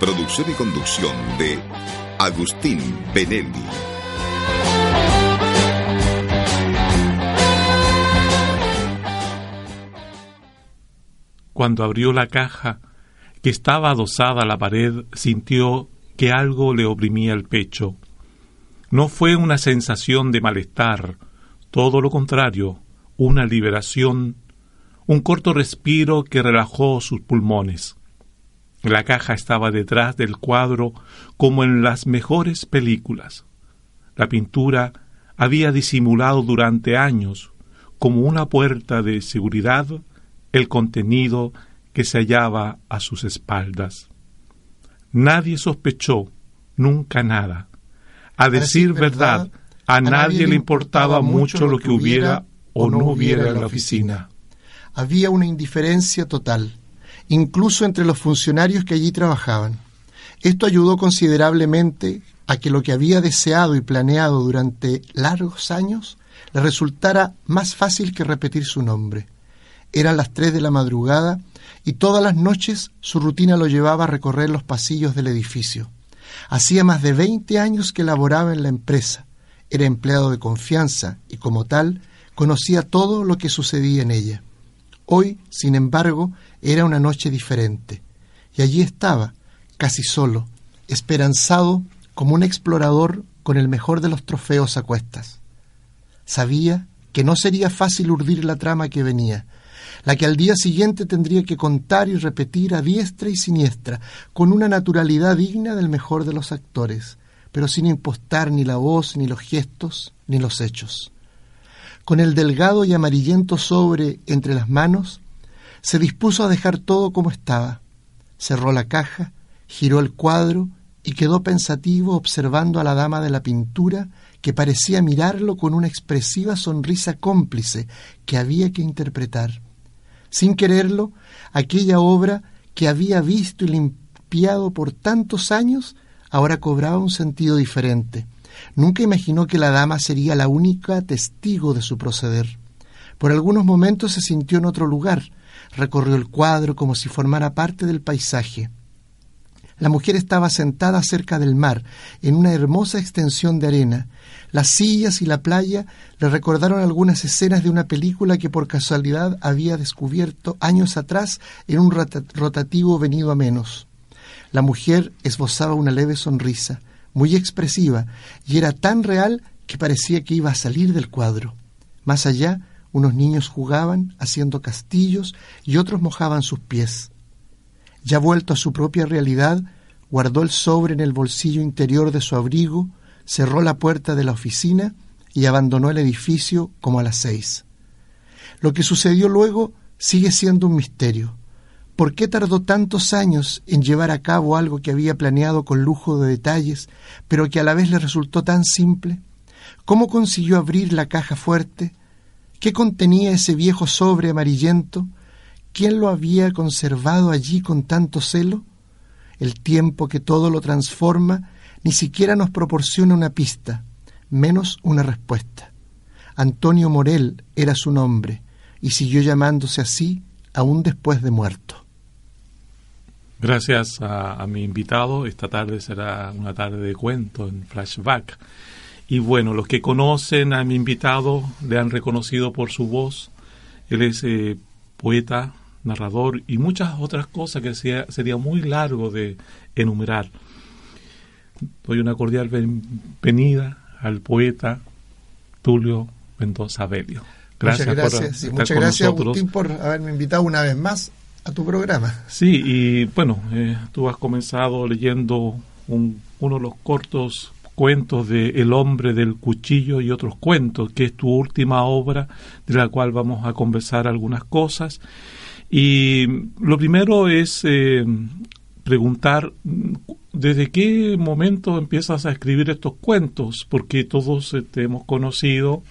Producción y conducción de Agustín Benelli. Cuando abrió la caja, que estaba adosada a la pared, sintió que algo le oprimía el pecho. No fue una sensación de malestar, todo lo contrario, una liberación, un corto respiro que relajó sus pulmones. La caja estaba detrás del cuadro como en las mejores películas. La pintura había disimulado durante años, como una puerta de seguridad, el contenido que se hallaba a sus espaldas. Nadie sospechó nunca nada. A decir verdad, a nadie le importaba mucho lo que hubiera o no hubiera en la oficina. Había una indiferencia total incluso entre los funcionarios que allí trabajaban. Esto ayudó considerablemente a que lo que había deseado y planeado durante largos años le resultara más fácil que repetir su nombre. Eran las tres de la madrugada y todas las noches su rutina lo llevaba a recorrer los pasillos del edificio. Hacía más de veinte años que laboraba en la empresa, era empleado de confianza y como tal conocía todo lo que sucedía en ella. Hoy, sin embargo, era una noche diferente, y allí estaba, casi solo, esperanzado como un explorador con el mejor de los trofeos a cuestas. Sabía que no sería fácil urdir la trama que venía, la que al día siguiente tendría que contar y repetir a diestra y siniestra, con una naturalidad digna del mejor de los actores, pero sin impostar ni la voz, ni los gestos, ni los hechos. Con el delgado y amarillento sobre entre las manos, se dispuso a dejar todo como estaba. Cerró la caja, giró el cuadro y quedó pensativo observando a la dama de la pintura que parecía mirarlo con una expresiva sonrisa cómplice que había que interpretar. Sin quererlo, aquella obra que había visto y limpiado por tantos años ahora cobraba un sentido diferente Nunca imaginó que la dama sería la única testigo de su proceder. Por algunos momentos se sintió en otro lugar, recorrió el cuadro como si formara parte del paisaje. La mujer estaba sentada cerca del mar, en una hermosa extensión de arena. Las sillas y la playa le recordaron algunas escenas de una película que por casualidad había descubierto años atrás en un rotativo venido a menos. La mujer esbozaba una leve sonrisa muy expresiva, y era tan real que parecía que iba a salir del cuadro. Más allá, unos niños jugaban haciendo castillos y otros mojaban sus pies. Ya vuelto a su propia realidad, guardó el sobre en el bolsillo interior de su abrigo, cerró la puerta de la oficina y abandonó el edificio como a las seis. Lo que sucedió luego sigue siendo un misterio. ¿Por qué tardó tantos años en llevar a cabo algo que había planeado con lujo de detalles, pero que a la vez le resultó tan simple? ¿Cómo consiguió abrir la caja fuerte? ¿Qué contenía ese viejo sobre amarillento? ¿Quién lo había conservado allí con tanto celo? El tiempo que todo lo transforma ni siquiera nos proporciona una pista, menos una respuesta. Antonio Morel era su nombre y siguió llamándose así aún después de muerto. Gracias a, mi invitado. Esta tarde será una tarde de cuento en flashback. Y bueno, los que conocen a mi invitado le han reconocido por su voz. Él es eh, poeta, narrador y muchas otras cosas que sería muy largo de enumerar. Doy una cordial bienvenida al poeta Tulio Mendoza Belio. Gracias, muchas gracias, muchas gracias Agustín por haberme invitado una vez más tu programa. Sí, y bueno, eh, tú has comenzado leyendo uno de los cortos cuentos de El hombre del cuchillo y otros cuentos, que es tu última obra de la cual vamos a conversar algunas cosas. Y lo primero es eh, preguntar desde qué momento empiezas a escribir estos cuentos, porque todos te hemos conocido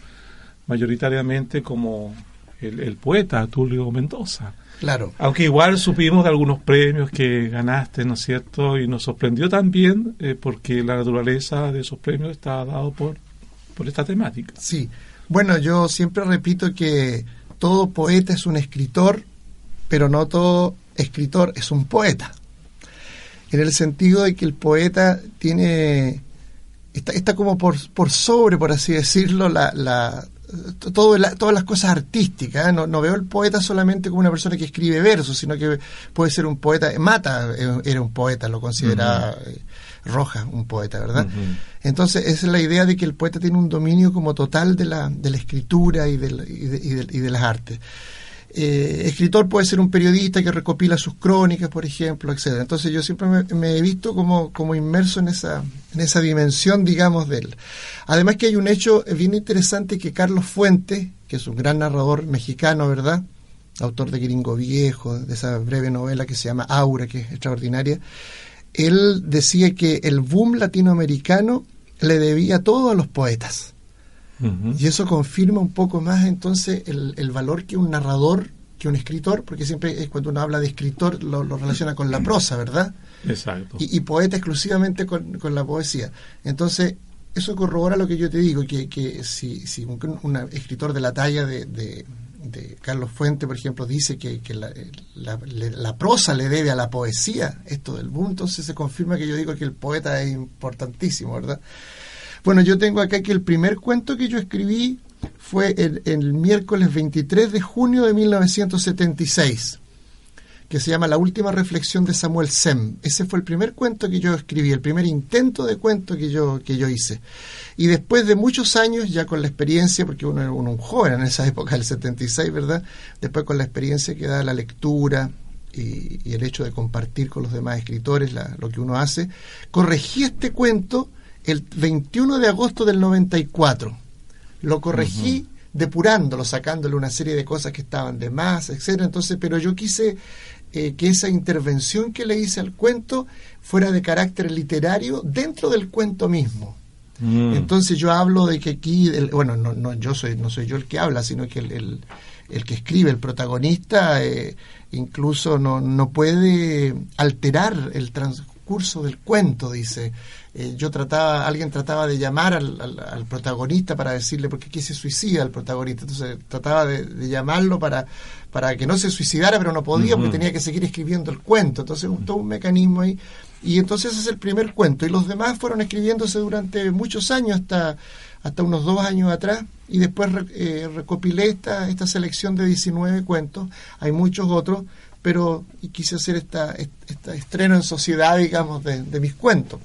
mayoritariamente como el, poeta Tulio Mendoza. Claro. Aunque igual supimos de algunos premios que ganaste, ¿no es cierto? Y nos sorprendió también eh, porque la naturaleza de esos premios está dado por, por esta temática. Sí. Bueno, yo siempre repito que todo poeta es un escritor, pero no todo escritor es un poeta. En el sentido de que el poeta tiene está, está como por, por sobre, por así decirlo, la, la, todo todas las cosas artísticas. ¿eh? No, no, veo el poeta solamente como una persona que escribe versos, sino que puede ser un poeta. Mata eh, era un poeta, lo consideraba eh, Roja un poeta, ¿verdad? Entonces, esa es la idea de que el poeta tiene un dominio como total de la, de la escritura y de, y de, las artes. Escritor puede ser un periodista que recopila sus crónicas, por ejemplo, etcétera. Entonces yo siempre me, he visto como, como inmerso en esa, en esa dimensión, digamos, de él. Además que hay un hecho bien interesante que Carlos Fuentes, que es un gran narrador mexicano, ¿verdad? Autor de Gringo Viejo, de esa breve novela que se llama Aura, que es extraordinaria, él decía que el boom latinoamericano le debía todo a los poetas. Y eso confirma un poco más entonces el, valor que un narrador, que un escritor, porque siempre es cuando uno habla de escritor lo, relaciona con la prosa, ¿verdad? Exacto. Y, poeta exclusivamente con, con, la poesía. Entonces, eso corrobora lo que yo te digo, que, que si, si un, escritor de la talla de, de, Carlos Fuente, por ejemplo, dice que, que la, la, prosa le debe a la poesía, esto del boom, entonces se confirma que yo digo que el poeta es importantísimo, ¿verdad? Bueno, yo tengo acá que el primer cuento que yo escribí fue el, miércoles 23 de junio de 1976 que se llama La última reflexión de Samuel Sem. Ese fue el primer cuento que yo escribí, el primer intento de cuento que yo, que yo hice. Y después de muchos años, ya con la experiencia, porque uno era un joven en esa época del 76, ¿verdad? Después con la experiencia que da la lectura, y, el hecho de compartir con los demás escritores lo que uno hace, corregí este cuento el 21 de agosto del 94. Lo corregí depurándolo, sacándole una serie de cosas que estaban de más, etcétera. Entonces, pero yo quise eh, que esa intervención que le hice al cuento fuera de carácter literario dentro del cuento mismo. Mm. Entonces yo hablo de que aquí, bueno, no, no, yo soy, no soy yo el que habla, sino que el, el, que escribe, el protagonista, eh, incluso no, no puede alterar el transcurso del cuento, dice. Eh, yo trataba, alguien trataba de llamar al, protagonista para decirle por qué se suicida el protagonista. Entonces trataba de, llamarlo para, para que no se suicidara, pero no podía porque tenía que seguir escribiendo el cuento. Entonces todo un mecanismo ahí. Y entonces ese es el primer cuento. Y los demás fueron escribiéndose durante muchos años, hasta, hasta unos dos años atrás. Y después eh, recopilé esta, esta selección de 19 cuentos. Hay muchos otros pero quise hacer esta, esta estreno en sociedad, digamos, de mis cuentos.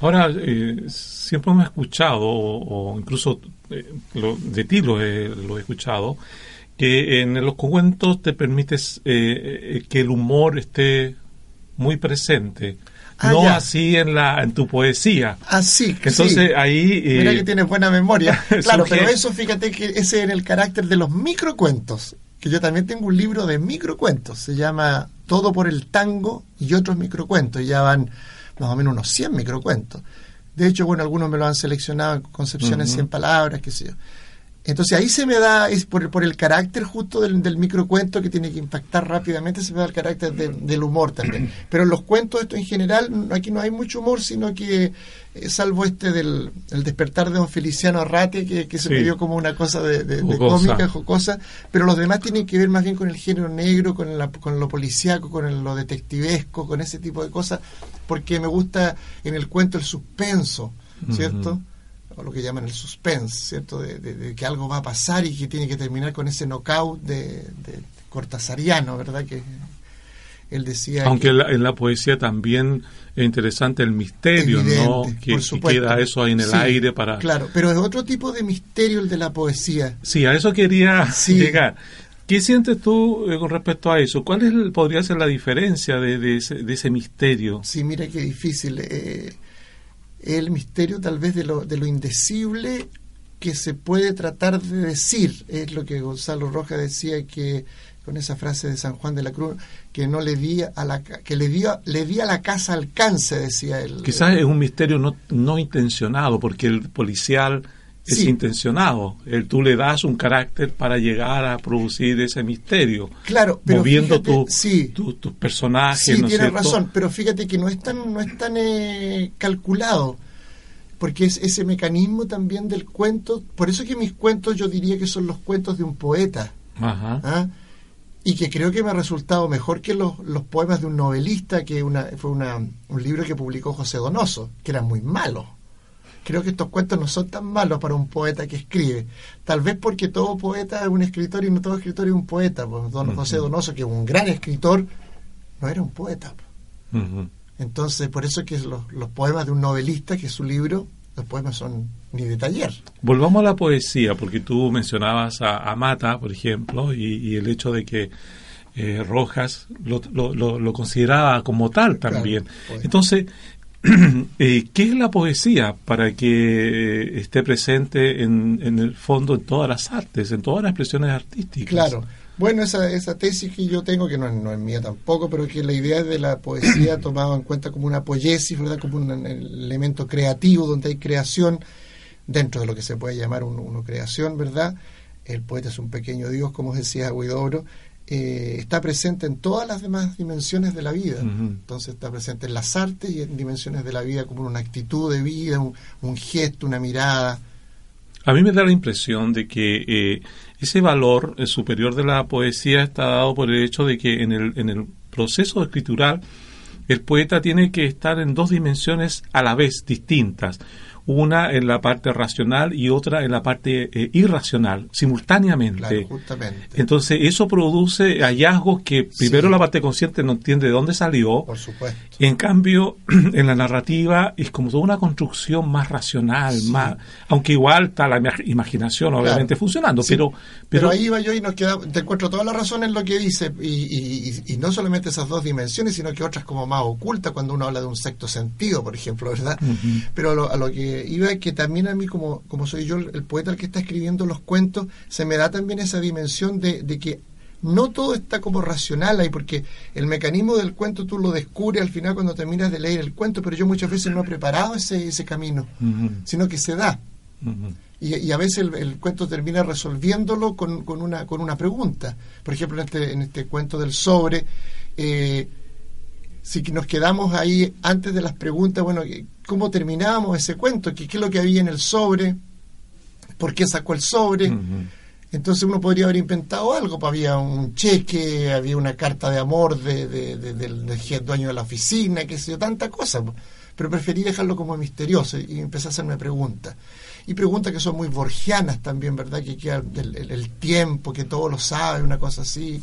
Ahora, eh, siempre hemos escuchado, o, incluso eh, de ti lo he, lo he, escuchado, que en los cuentos te permites eh, que el humor esté muy presente. Ah, no así en la en tu poesía. Así. Entonces ahí. Mira que tienes buena memoria. claro, pero eso fíjate que ese es el carácter de los microcuentos. Que yo también tengo un libro de microcuentos. Se llama Todo por el tango y otros microcuentos. Ya van más o menos unos 100 microcuentos. De hecho, bueno, algunos me lo han seleccionado en concepciones en 100 palabras, qué sé yo. Entonces ahí se me da, es por, por el carácter justo del, del, microcuento que tiene que impactar rápidamente, se me da el carácter del humor también. Pero en los cuentos, esto en general, aquí no hay mucho humor, sino que, eh, salvo este del el despertar de don Feliciano Arrate, que, que se me dio como una cosa de, de, cómica, jocosa, pero los demás tienen que ver más bien con el género negro, con, la, con lo policíaco, con lo detectivesco, con ese tipo de cosas, porque me gusta en el cuento el suspenso, ¿cierto? O lo que llaman el suspense, ¿cierto? De, que algo va a pasar y que tiene que terminar con ese knockout de, de cortasariano, ¿verdad? Que él decía. Aunque en, la, poesía también es interesante el misterio, ¿no? Que, queda eso ahí en el aire para. Claro, pero es otro tipo de misterio el de la poesía. Sí, a eso quería llegar. ¿Qué sientes tú eh, con respecto a eso? ¿Cuál es podría ser la diferencia de, ese, de ese misterio? Sí, mira qué difícil. Eh, el misterio tal vez de lo, de lo indecible que se puede tratar de decir. Es lo que Gonzalo Rojas decía que con esa frase de San Juan de la Cruz que no le di a la que le le di a la casa alcance decía él quizás es un misterio no, no intencionado porque el policial es intencionado el, tú le das un carácter para llegar a producir ese misterio claro pero moviendo tu, sí, tus personajes sí tienes razón pero fíjate que no es tan no es tan eh, calculado porque es ese mecanismo también del cuento por eso que mis cuentos yo diría que son los cuentos de un poeta Ajá. ¿ah? y que creo que me ha resultado mejor que los, los poemas de un novelista, que una, fue una, un libro que publicó José Donoso, que eran muy malos. Creo que estos cuentos no son tan malos para un poeta que escribe. Tal vez porque todo poeta es un escritor y no todo escritor es un poeta. Pues don, José Donoso, que es un gran escritor, no era un poeta. Entonces, por eso que los, los poemas de un novelista, que es su libro, los poemas son ni de taller. Volvamos a la poesía, porque tú mencionabas a, Mata, por ejemplo, y, el hecho de que eh, Rojas lo, lo, consideraba como tal también. Entonces, eh, ¿qué es la poesía para que eh, esté presente en, en, el fondo en todas las artes, en todas las expresiones artísticas? Claro. Bueno, esa, esa tesis que yo tengo, que no, no es mía tampoco, pero que la idea de la poesía tomada en cuenta como una poiesis, ¿verdad? como un elemento creativo donde hay creación dentro de lo que se puede llamar una creación, ¿verdad? El poeta es un pequeño Dios, como decía Huidobro, eh, está presente en todas las demás dimensiones de la vida. Entonces está presente en las artes y en dimensiones de la vida como una actitud de vida, un, gesto, una mirada. A mí me da la impresión de que eh, ese valor superior de la poesía está dado por el hecho de que en el, en el proceso escritural el poeta tiene que estar en dos dimensiones a la vez distintas una en la parte racional y otra en la parte eh, irracional, simultáneamente. justamente. Entonces, eso produce hallazgos que primero la parte consciente no entiende de dónde salió. Por supuesto. En cambio, en la narrativa es como toda una construcción más racional, más aunque igual está la imaginación obviamente funcionando, pero, pero, ahí va yo y nos queda, te encuentro toda la razón en lo que dice, y, y, no solamente esas dos dimensiones, sino que otras como más ocultas cuando uno habla de un sexto sentido, por ejemplo, ¿verdad? Pero a lo que iba que también a mí, como, como soy yo el poeta el que está escribiendo los cuentos, se me da también esa dimensión de, que no todo está como racional ahí, porque el mecanismo del cuento tú lo descubres al final cuando terminas de leer el cuento, pero yo muchas veces no he preparado ese, ese camino, sino que se da. y, a veces el, cuento termina resolviéndolo con, con, una, con una pregunta. Por ejemplo, en este, en este cuento del sobre, eh, si nos quedamos ahí antes de las preguntas, bueno, ¿cómo terminábamos ese cuento? ¿Qué, qué es lo que había en el sobre? ¿Por qué sacó el sobre? Entonces uno podría haber inventado algo, pues había un cheque, había una carta de amor de, del, dueño de la oficina, qué sé yo, tanta cosa. Pues. Pero preferí dejarlo como misterioso y empecé a hacerme preguntas. Y preguntas que son muy borgianas también, ¿verdad? Que queda el, el tiempo, que todo lo sabe, una cosa así.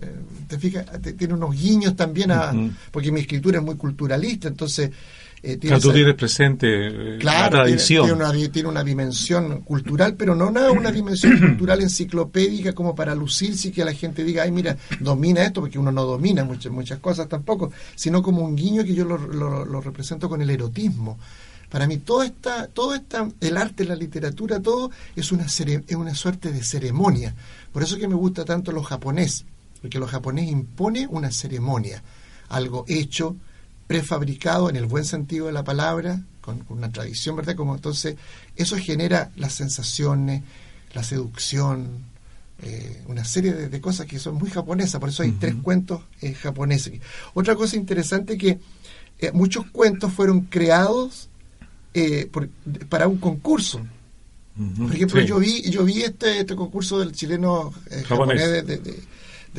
Eh, te fijas, tiene unos guiños también a, porque mi escritura es muy culturalista, entonces eh, tiene tú tienes presente eh, la tradición. Tiene, una, tiene, una, dimensión cultural, pero no una, una dimensión cultural enciclopédica como para lucirse y que la gente diga, ay, mira, domina esto, porque uno no domina muchas, muchas cosas tampoco, sino como un guiño que yo lo, lo, represento con el erotismo. Para mí todo esta, todo esta, el arte, la literatura, todo es una, es una suerte de ceremonia. Por eso que me gusta tanto lo japonés porque los japoneses impone una ceremonia, algo hecho, prefabricado en el buen sentido de la palabra, con, una tradición, ¿verdad? Como entonces eso genera las sensaciones, la seducción, eh, una serie de, cosas que son muy japonesas, por eso hay tres cuentos eh, japoneses. Otra cosa interesante que eh, muchos cuentos fueron creados para un concurso. Por ejemplo, yo vi yo vi este, este concurso del chileno japonés de de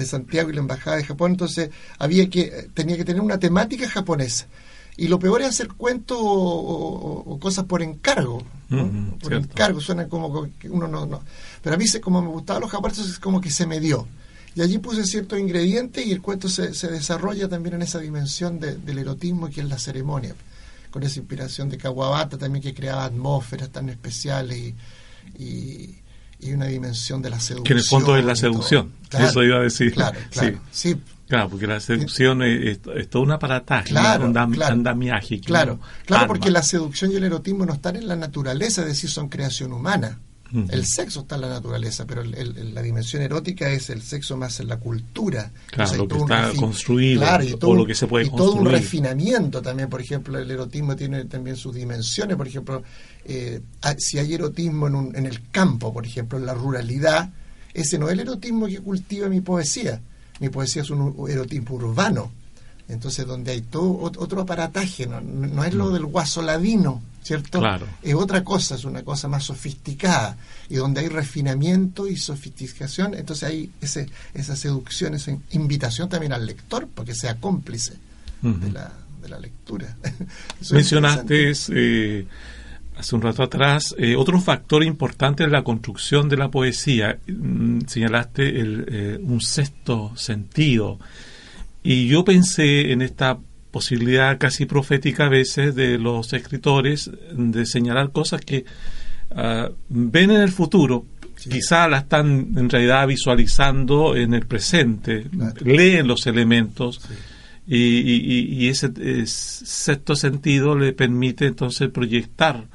Santiago y la embajada de Japón, entonces había que tenía que tener una temática japonesa. Y lo peor es hacer cuentos o, cosas por encargo. por encargo, suena como que uno no, no. Pero a mí, como me gustaban los japoneses, es como que se me dio. Y allí puse ciertos ingredientes y el cuento se, se desarrolla también en esa dimensión del erotismo que es la ceremonia. Con esa inspiración de Kawabata también que creaba atmósferas tan especiales y y una dimensión de la seducción. Que en el fondo es la seducción, eso iba a decir. Claro, claro, sí. Claro, porque la seducción es, es, toda una aparataje, claro, un andamiaje. Claro, claro porque la seducción y el erotismo no están en la naturaleza, es decir, son creación humana. El sexo está en la naturaleza, pero la dimensión erótica es el sexo más en la cultura. Claro, lo que está construido o lo que se puede y todo un refinamiento también. Por ejemplo, el erotismo tiene también sus dimensiones. Por ejemplo, eh, si hay erotismo en, en el campo, por ejemplo, en la ruralidad, ese no es el erotismo que cultiva mi poesía. Mi poesía es un erotismo urbano entonces, donde hay todo otro aparataje, no, es lo del guaso ladino, ¿cierto? Claro. Es otra cosa, es una cosa más sofisticada. Y donde hay refinamiento y sofisticación, entonces hay ese, esa seducción, esa invitación también al lector, porque sea cómplice de, la, de la lectura. Mencionaste eh, hace un rato atrás eh, otro factor importante en la construcción de la poesía. Mm, señalaste el, eh, un sexto sentido. Y yo pensé en esta posibilidad casi profética a veces de los escritores de señalar cosas que ah, ven en el futuro, quizá la están en realidad visualizando en el presente, leen los elementos. Y, ese, sexto sentido le permite entonces proyectar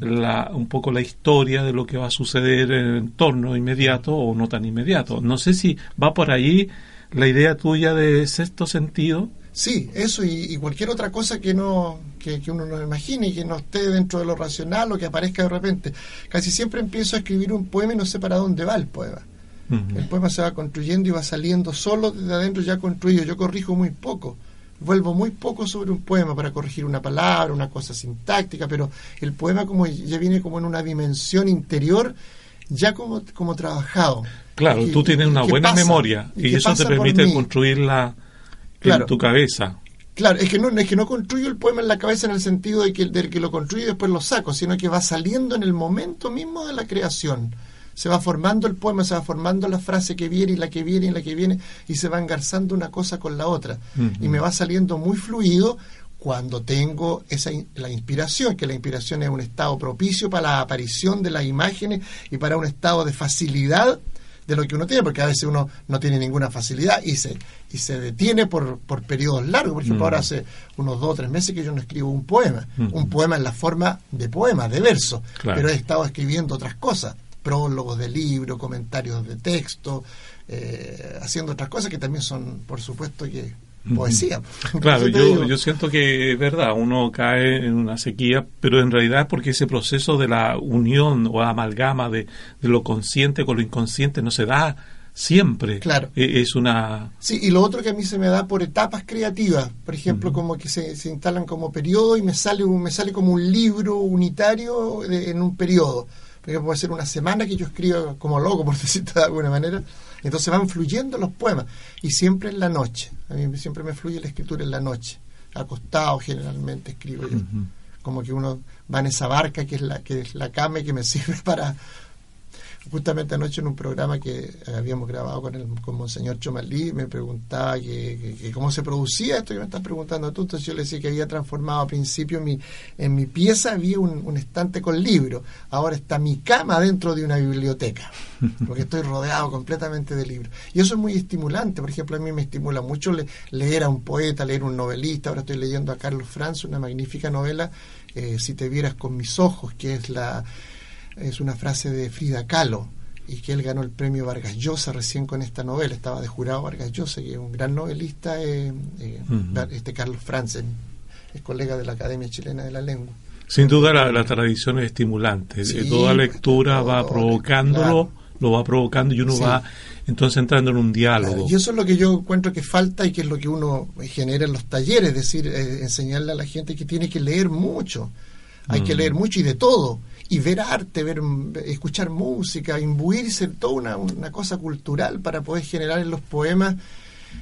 la, un poco la historia de lo que va a suceder en el entorno inmediato o no tan inmediato. No sé si va por ahí la idea tuya de sexto sentido. Sí, eso y, cualquier otra cosa que no que, uno no imagine y que no esté dentro de lo racional o que aparezca de repente. Casi siempre empiezo a escribir un poema y no sé para dónde va el poema. El poema se va construyendo y va saliendo solo desde adentro ya construido. Yo corrijo muy poco. Vuelvo muy poco sobre un poema para corregir una palabra, una cosa sintáctica, pero el poema como ya viene como en una dimensión interior ya como, como trabajado. Claro, tú tienes una buena memoria y, eso te permite construirla en tu cabeza. Claro, es que no es que no construyo el poema en la cabeza en el sentido de que, del que lo construyo y después lo saco, sino que va saliendo en el momento mismo de la creación. Se va formando el poema, se va formando la frase que viene y la que viene y la que viene y se va engarzando una cosa con la otra. Y me va saliendo muy fluido cuando tengo esa la inspiración, que la inspiración es un estado propicio para la aparición de las imágenes y para un estado de facilidad de lo que uno tiene, porque a veces uno no tiene ninguna facilidad y se, y se detiene por, por periodos largos. Por ejemplo, ahora mm. hace unos dos o tres meses que yo no escribo un poema, mm. un poema en la forma de poema, de verso, pero he estado escribiendo otras cosas, prólogos de libro, comentarios de texto, eh, haciendo otras cosas que también son, por supuesto, que poesía. Claro, yo, yo siento que es verdad, uno cae en una sequía, pero en realidad es porque ese proceso de la unión o amalgama de, lo consciente con lo inconsciente no se da siempre. Claro. E, es una... Sí, y lo otro que a mí se me da por etapas creativas, por ejemplo, como que se, se, instalan como periodo y me sale, un, me sale como un libro unitario en un periodo. Porque puede ser una semana que yo escribo como loco, por decirlo de alguna manera, entonces van fluyendo los poemas y siempre en la noche. A mí siempre me fluye la escritura en la noche. Acostado generalmente escribo yo. Como que uno va en esa barca que es la que es la cama y que me sirve para justamente anoche en un programa que habíamos grabado con el con Monseñor Chomalí, me preguntaba que, cómo se producía esto que me estás preguntando tú. Entonces yo le decía que había transformado al principio en mi, en mi pieza había un, estante con libros. Ahora está mi cama dentro de una biblioteca, porque estoy rodeado completamente de libros. Y eso es muy estimulante. Por ejemplo, a mí me estimula mucho leer a un poeta, leer a un novelista. Ahora estoy leyendo a Carlos Franz, una magnífica novela, eh, Si te vieras con mis ojos, que es la es una frase de Frida Kahlo y que él ganó el premio Vargas Llosa recién con esta novela, estaba de jurado Vargas Llosa, que es un gran novelista, eh, eh, este Carlos Franzen, es colega de la Academia Chilena de la Lengua. Sin duda la, tradición es estimulante, toda lectura va provocándolo, lo va provocando y uno va entonces entrando en un diálogo. y eso es lo que yo encuentro que falta y que es lo que uno genera en los talleres, es decir, eh, enseñarle a la gente que tiene que leer mucho, hay que leer mucho y de todo y ver arte, ver, escuchar música, imbuirse en toda una, cosa cultural para poder generar en los poemas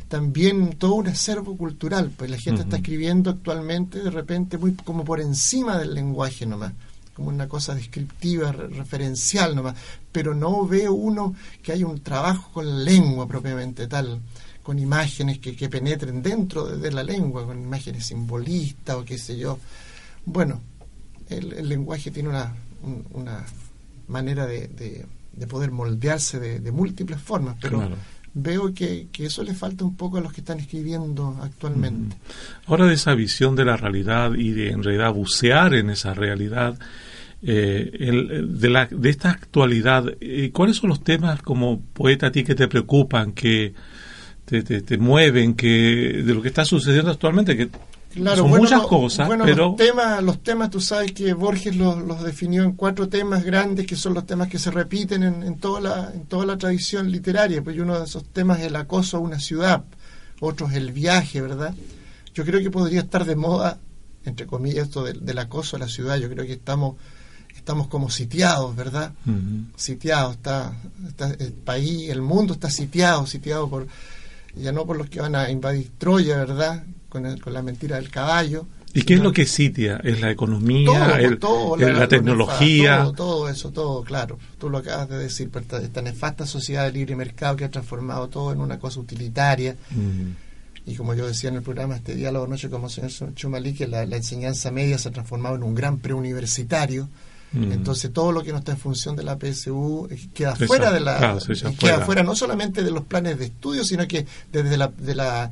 también todo un acervo cultural, pues la gente está escribiendo actualmente de repente muy como por encima del lenguaje nomás, como una cosa descriptiva, referencial nomás, pero no ve uno que hay un trabajo con la lengua propiamente tal, con imágenes que, que penetren dentro de, la lengua, con imágenes simbolistas o qué sé yo. Bueno, el lenguaje tiene una, una manera de, de, poder moldearse de, múltiples formas, pero veo que, eso le falta un poco a los que están escribiendo actualmente. Ahora de esa visión de la realidad y de en realidad bucear en esa realidad, eh, de, la, de esta actualidad, eh, ¿cuáles son los temas como poeta a ti que te preocupan, que te, te, mueven, que de lo que está sucediendo actualmente? Que son muchas cosas, pero... Los temas, los temas, tú sabes que Borges los, los, definió en cuatro temas grandes, que son los temas que se repiten en, en, toda, la, en toda la tradición literaria. Pues uno de esos temas es el acoso a una ciudad, otro es el viaje, ¿verdad? Yo creo que podría estar de moda, entre comillas, esto del, del acoso a la ciudad. Yo creo que estamos estamos como sitiados, ¿verdad? Sitiados, está, el país, el mundo está sitiado, sitiado por, ya no por los que van a invadir Troya, ¿verdad? Con, con la mentira del caballo. ¿Y qué es lo que sitia? ¿Es la economía? Todo, la, tecnología? Todo, todo, eso, todo, claro. Tú lo acabas de decir, esta, nefasta sociedad de libre mercado que ha transformado todo en una cosa utilitaria. Y como yo decía en el programa, este diálogo noche como señor Chumalí, que la, la enseñanza media se ha transformado en un gran preuniversitario Mm. Entonces todo lo que no está en función de la PSU eh, queda fuera de la queda fuera no solamente de los planes de estudio, sino que desde la, de la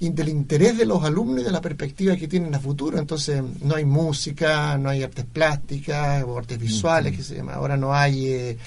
del interés de los alumnos y de la perspectiva que tienen a futuro. Entonces, no hay música, no hay artes plásticas o artes visuales, que se llama. Ahora no hay eh,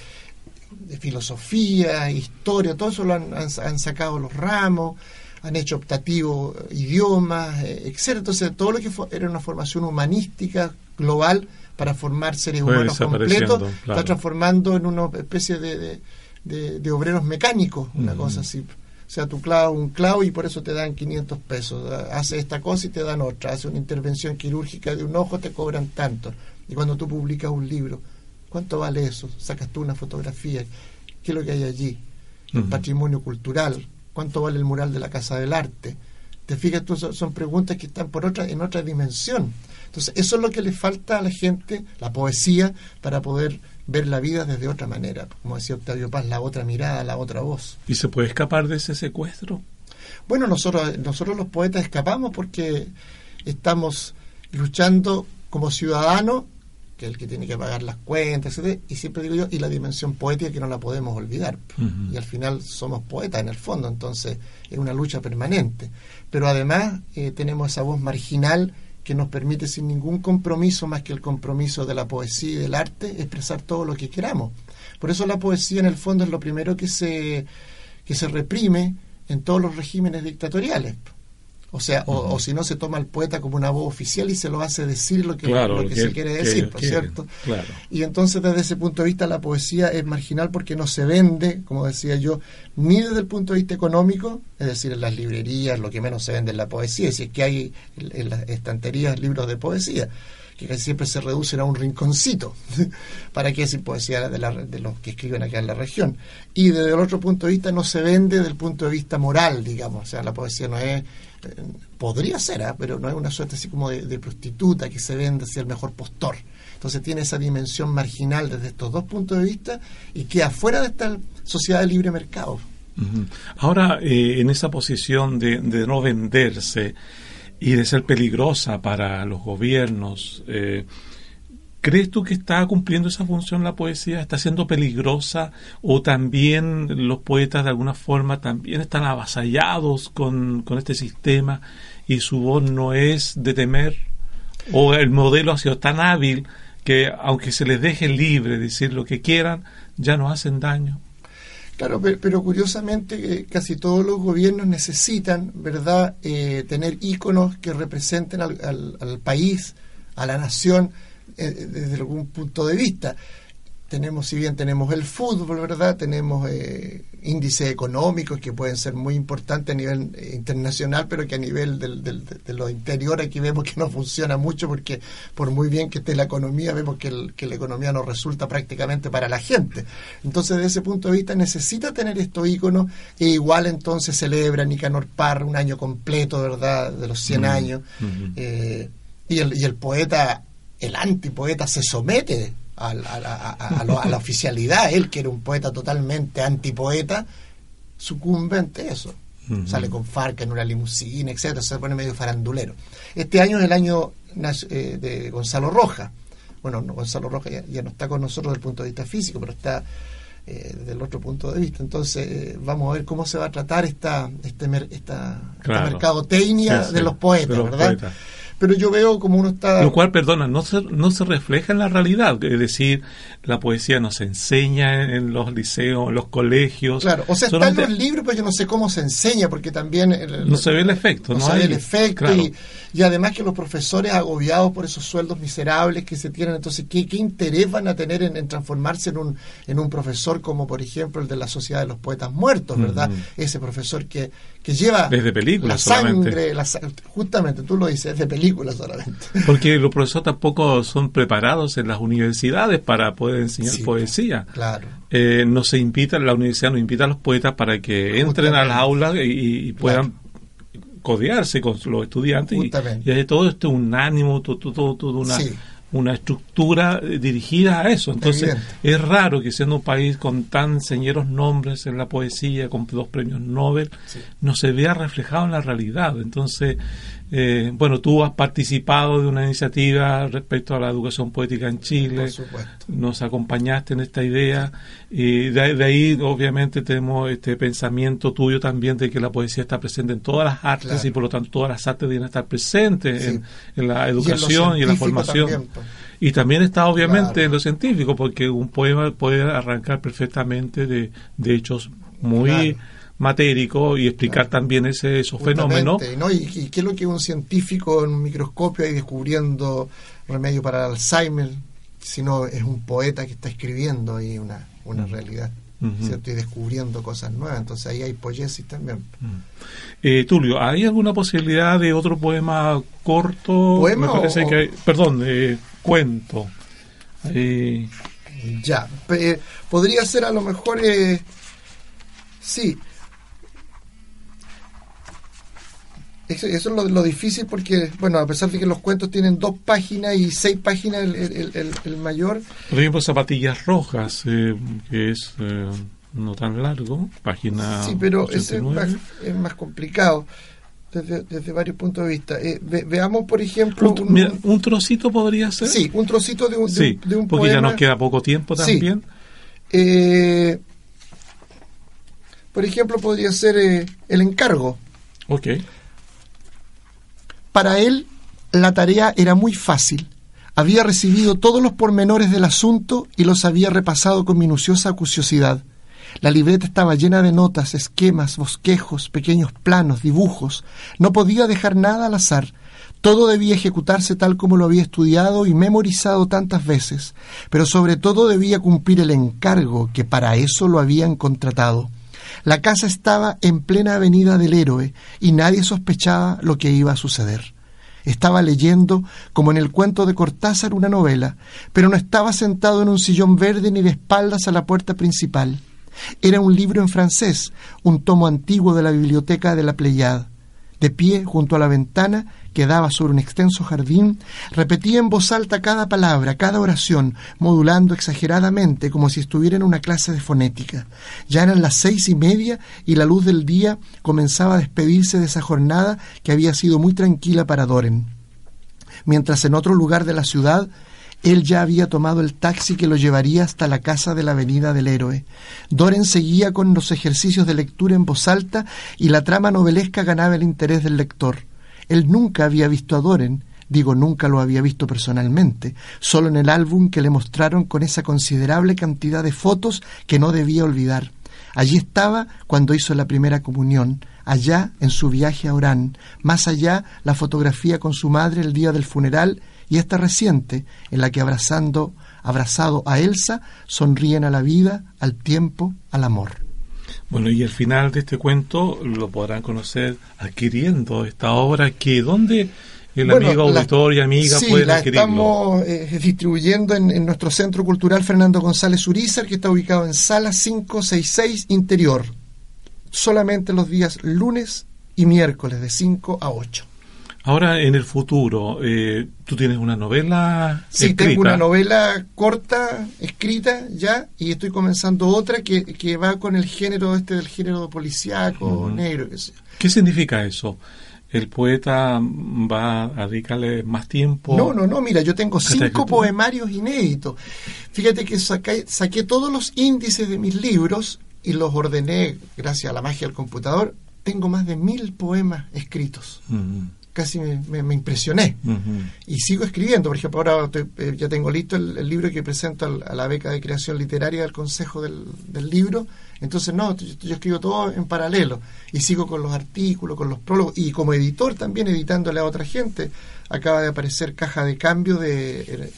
filosofía, historia, todo eso lo han, han, sacado los ramos, han hecho optativo idiomas, eh, etcétera. Entonces, todo lo que era una formación humanística global para formar seres humanos completos, está transformando en una especie de, de, obreros mecánicos, una cosa así. Sea, tu clavo un clavo y por eso te dan 500 pesos. Hace esta cosa y te dan otra. Hace una intervención quirúrgica de un ojo, te cobran tanto. Y cuando tú publicas un libro, ¿cuánto vale eso? Sacas tú una fotografía. ¿Qué es lo que hay allí? El patrimonio cultural. ¿Cuánto vale el mural de la Casa del Arte? Te fijas, tú, son preguntas que están por otra, en otra dimensión. Entonces, eso es lo que le falta a la gente, la poesía, para poder ver la vida desde otra manera. Como decía Octavio Paz, la otra mirada, la otra voz. ¿Y se puede escapar de ese secuestro? Bueno, nosotros, nosotros los poetas escapamos porque estamos luchando como ciudadanos, que es el que tiene que pagar las cuentas, etc. Y siempre digo yo, y la dimensión poética que no la podemos olvidar. Y al final somos poetas en el fondo, entonces es una lucha permanente. Pero además eh, tenemos esa voz marginal que nos permite sin ningún compromiso más que el compromiso de la poesía y del arte expresar todo lo que queramos. Por eso la poesía en el fondo es lo primero que se, que se reprime en todos los regímenes dictatoriales. O sea, o, si no se toma al poeta como una voz oficial y se lo hace decir lo que, lo que, se quiere decir, ¿por cierto? Y entonces desde ese punto de vista la poesía es marginal porque no se vende, como decía yo, ni desde el punto de vista económico, es decir, en las librerías lo que menos se vende es la poesía, es decir, que hay en las estanterías libros de poesía que casi siempre se reducen a un rinconcito. ¿Para qué decir poesía de, de, los que escriben acá en la región? Y desde el otro punto de vista no se vende desde el punto de vista moral, digamos. O sea, la poesía no es podría ser, ¿ah? pero no es una suerte así como de, prostituta que se vende hacia el mejor postor. Entonces tiene esa dimensión marginal desde estos dos puntos de vista y queda fuera de esta sociedad de libre mercado. Ahora, eh, en esa posición de, no venderse y de ser peligrosa para los gobiernos, eh, ¿Crees tú que está cumpliendo esa función la poesía? ¿Está siendo peligrosa? ¿O también los poetas de alguna forma también están avasallados con, este sistema y su voz no es de temer? ¿O el modelo ha sido tan hábil que aunque se les deje libre decir lo que quieran, ya no hacen daño? Claro, pero, curiosamente eh, casi todos los gobiernos necesitan, ¿verdad?, eh, tener íconos que representen al, país, a la nación, desde algún punto de vista. Tenemos, si bien tenemos el fútbol, ¿verdad? Tenemos eh, índices económicos que pueden ser muy importantes a nivel eh, internacional, pero que a nivel del, de lo interior aquí vemos que no funciona mucho porque por muy bien que esté la economía, vemos que, la economía no resulta prácticamente para la gente. Entonces, desde ese punto de vista, necesita tener estos íconos e igual entonces celebra Nicanor Parra un año completo, ¿verdad? De los 100 mm, años. y, el, y el poeta el antipoeta se somete a, la oficialidad. Él, que era un poeta totalmente antipoeta, sucumbe ante eso. Sale con Farca en una limusina, etcétera, se pone medio farandulero. Este año es el año eh, de Gonzalo Roja. Bueno, Gonzalo Roja ya, no está con nosotros desde el punto de vista físico, pero está eh, desde el otro punto de vista. Entonces, eh, vamos a ver cómo se va a tratar esta, este, esta, mercadotecnia de los poetas, ¿verdad? Pero yo veo como uno está... Lo cual, perdona, no se, no se refleja en la realidad. Es decir, la poesía no se enseña en los liceos, en los colegios. Claro, o sea, está en los libros, pero yo no sé cómo se enseña, porque también... no se ve el efecto, no, no se ve el efecto. Y, y, además que los profesores agobiados por esos sueldos miserables que se tienen, entonces, ¿qué, qué interés van a tener en, transformarse en un, en un profesor como, por ejemplo, el de la Sociedad de los Poetas Muertos, ¿verdad? Ese profesor que, que lleva... Desde películas la sangre, la, justamente, tú lo dices, es de películas solamente. Porque los profesores tampoco son preparados en las universidades para poder enseñar poesía. Claro. Eh, no se invita, la universidad no invita a los poetas para que entren a las aulas y, puedan codearse con los estudiantes y, y, todo esto un ánimo, todo, todo, todo una una estructura eh, dirigida a eso. Entonces, es raro que siendo un país con tan señeros nombres en la poesía, con dos premios Nobel, no se vea reflejado en la realidad. Entonces, eh, bueno, tú has participado de una iniciativa respecto a la educación poética en Chile, nos acompañaste en esta idea. Y de, ahí obviamente tenemos este pensamiento tuyo también de que la poesía está presente en todas las artes y por lo tanto todas las artes deben estar presentes en, la educación y en, la formación. Pues. Y también está obviamente en lo científico, porque un poema puede arrancar perfectamente de, de hechos muy matérico y explicar también ese, esos fenómenos. ¿no? ¿Y, qué es lo que un científico en un microscopio ahí descubriendo remedio para el Alzheimer, si no es un poeta que está escribiendo ahí una, una realidad? ¿cierto? y descubriendo cosas nuevas. Entonces ahí hay poiesis también. eh, Tulio, ¿hay alguna posibilidad de otro poema corto? ¿Poema parece que perdón, de cuento. Ya, podría ser a lo mejor, eh, sí, Eso, es lo, difícil porque, bueno, a pesar de que los cuentos tienen dos páginas y seis páginas el, mayor. Por ejemplo, Zapatillas Rojas, eh, que es eh, no tan largo, página. Sí, pero ese es más, complicado. Desde, varios puntos de vista. Eh, veamos, por ejemplo... Un, trocito podría ser. Sí, un trocito de un, sí, porque ya nos queda poco tiempo también. por ejemplo, podría ser El Encargo. Ok. Para él, la tarea era muy fácil. Había recibido todos los pormenores del asunto y los había repasado con minuciosa acuciosidad. La libreta estaba llena de notas, esquemas, bosquejos, pequeños planos, dibujos. No podía dejar nada al azar. Todo debía ejecutarse tal como lo había estudiado y memorizado tantas veces, pero sobre todo debía cumplir el encargo que para eso lo habían contratado. La casa estaba en plena avenida del héroe y nadie sospechaba lo que iba a suceder. Estaba leyendo, como en el cuento de Cortázar, una novela, pero no estaba sentado en un sillón verde ni de espaldas a la puerta principal. Era un libro en francés, un tomo antiguo de la biblioteca de la Pleiad. De pie junto a la ventana que daba sobre un extenso jardín, repetía en voz alta cada palabra, cada oración, modulando exageradamente como si estuviera en una clase de fonética. Ya eran las seis y media y la luz del día comenzaba a despedirse de esa jornada que había sido muy tranquila para Doren. Mientras en otro lugar de la ciudad él ya había tomado el taxi que lo llevaría hasta la casa de la Avenida del Héroe. Doren seguía con los ejercicios de lectura en voz alta y la trama novelesca ganaba el interés del lector. Él nunca había visto a Doren, digo nunca lo había visto personalmente, solo en el álbum que le mostraron con esa considerable cantidad de fotos que no debía olvidar. Allí estaba cuando hizo la primera comunión, allá en su viaje a Orán, más allá la fotografía con su madre el día del funeral y esta reciente en la que abrazando, abrazado a Elsa, sonríen a la vida, al tiempo, al amor. Bueno, y el final de este cuento lo podrán conocer adquiriendo esta obra que ¿dónde el amigo auditor y amiga sí, puede la adquirirlo? estamos eh, distribuyendo en, nuestro Centro Cultural Fernando González Urizar, que está ubicado en Sala 566 Interior, solamente los días lunes y miércoles de 5 a 8. Ahora, en el futuro, eh, ¿tú tienes una novela Sí, tengo una novela corta, escrita ya, y estoy comenzando otra que, que va con el género este del género policíaco, negro. Qué, ¿Qué significa eso? ¿El poeta va a dedicarle más tiempo? No, no, no, mira, yo tengo cinco poemarios inéditos. Fíjate que saqué, saqué todos los índices de mis libros y los ordené gracias a la magia del computador. Tengo más de mil poemas escritos casi me, impresioné. Y sigo escribiendo, por ejemplo, ahora eh, ya tengo listo el, libro que presento a la beca de creación literaria del Consejo del, Libro. Entonces, no, yo, escribo todo en paralelo y sigo con los artículos, con los prólogos y como editor también editándole a otra gente. Acaba de aparecer Caja de Cambio de eh,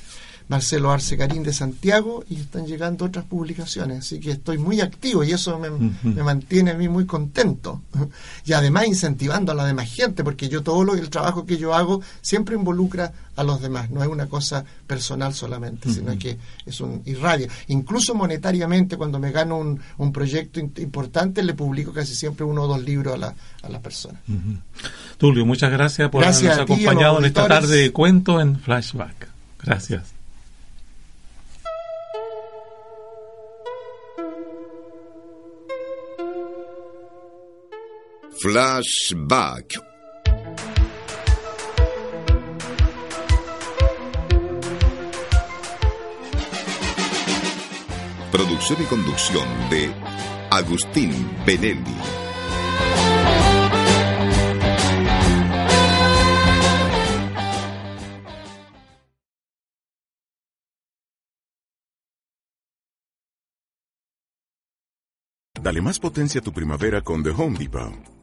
Marcelo Arce Carín de Santiago y están llegando otras publicaciones, así que estoy muy activo y eso me, mantiene a mí muy contento y además incentivando a la demás gente, porque yo todo lo, el trabajo que yo hago siempre involucra a los demás, no es una cosa personal solamente, sino que es un irradia. Incluso monetariamente, cuando me gano un, proyecto importante, le publico casi siempre uno o dos libros a la, a la persona. Tulio, muchas gracias por habernos acompañado en esta tarde de cuento en Flashback. Gracias. Flashback. Producción y conducción de Agustín Benelli. Dale más potencia a tu primavera con The Home Depot.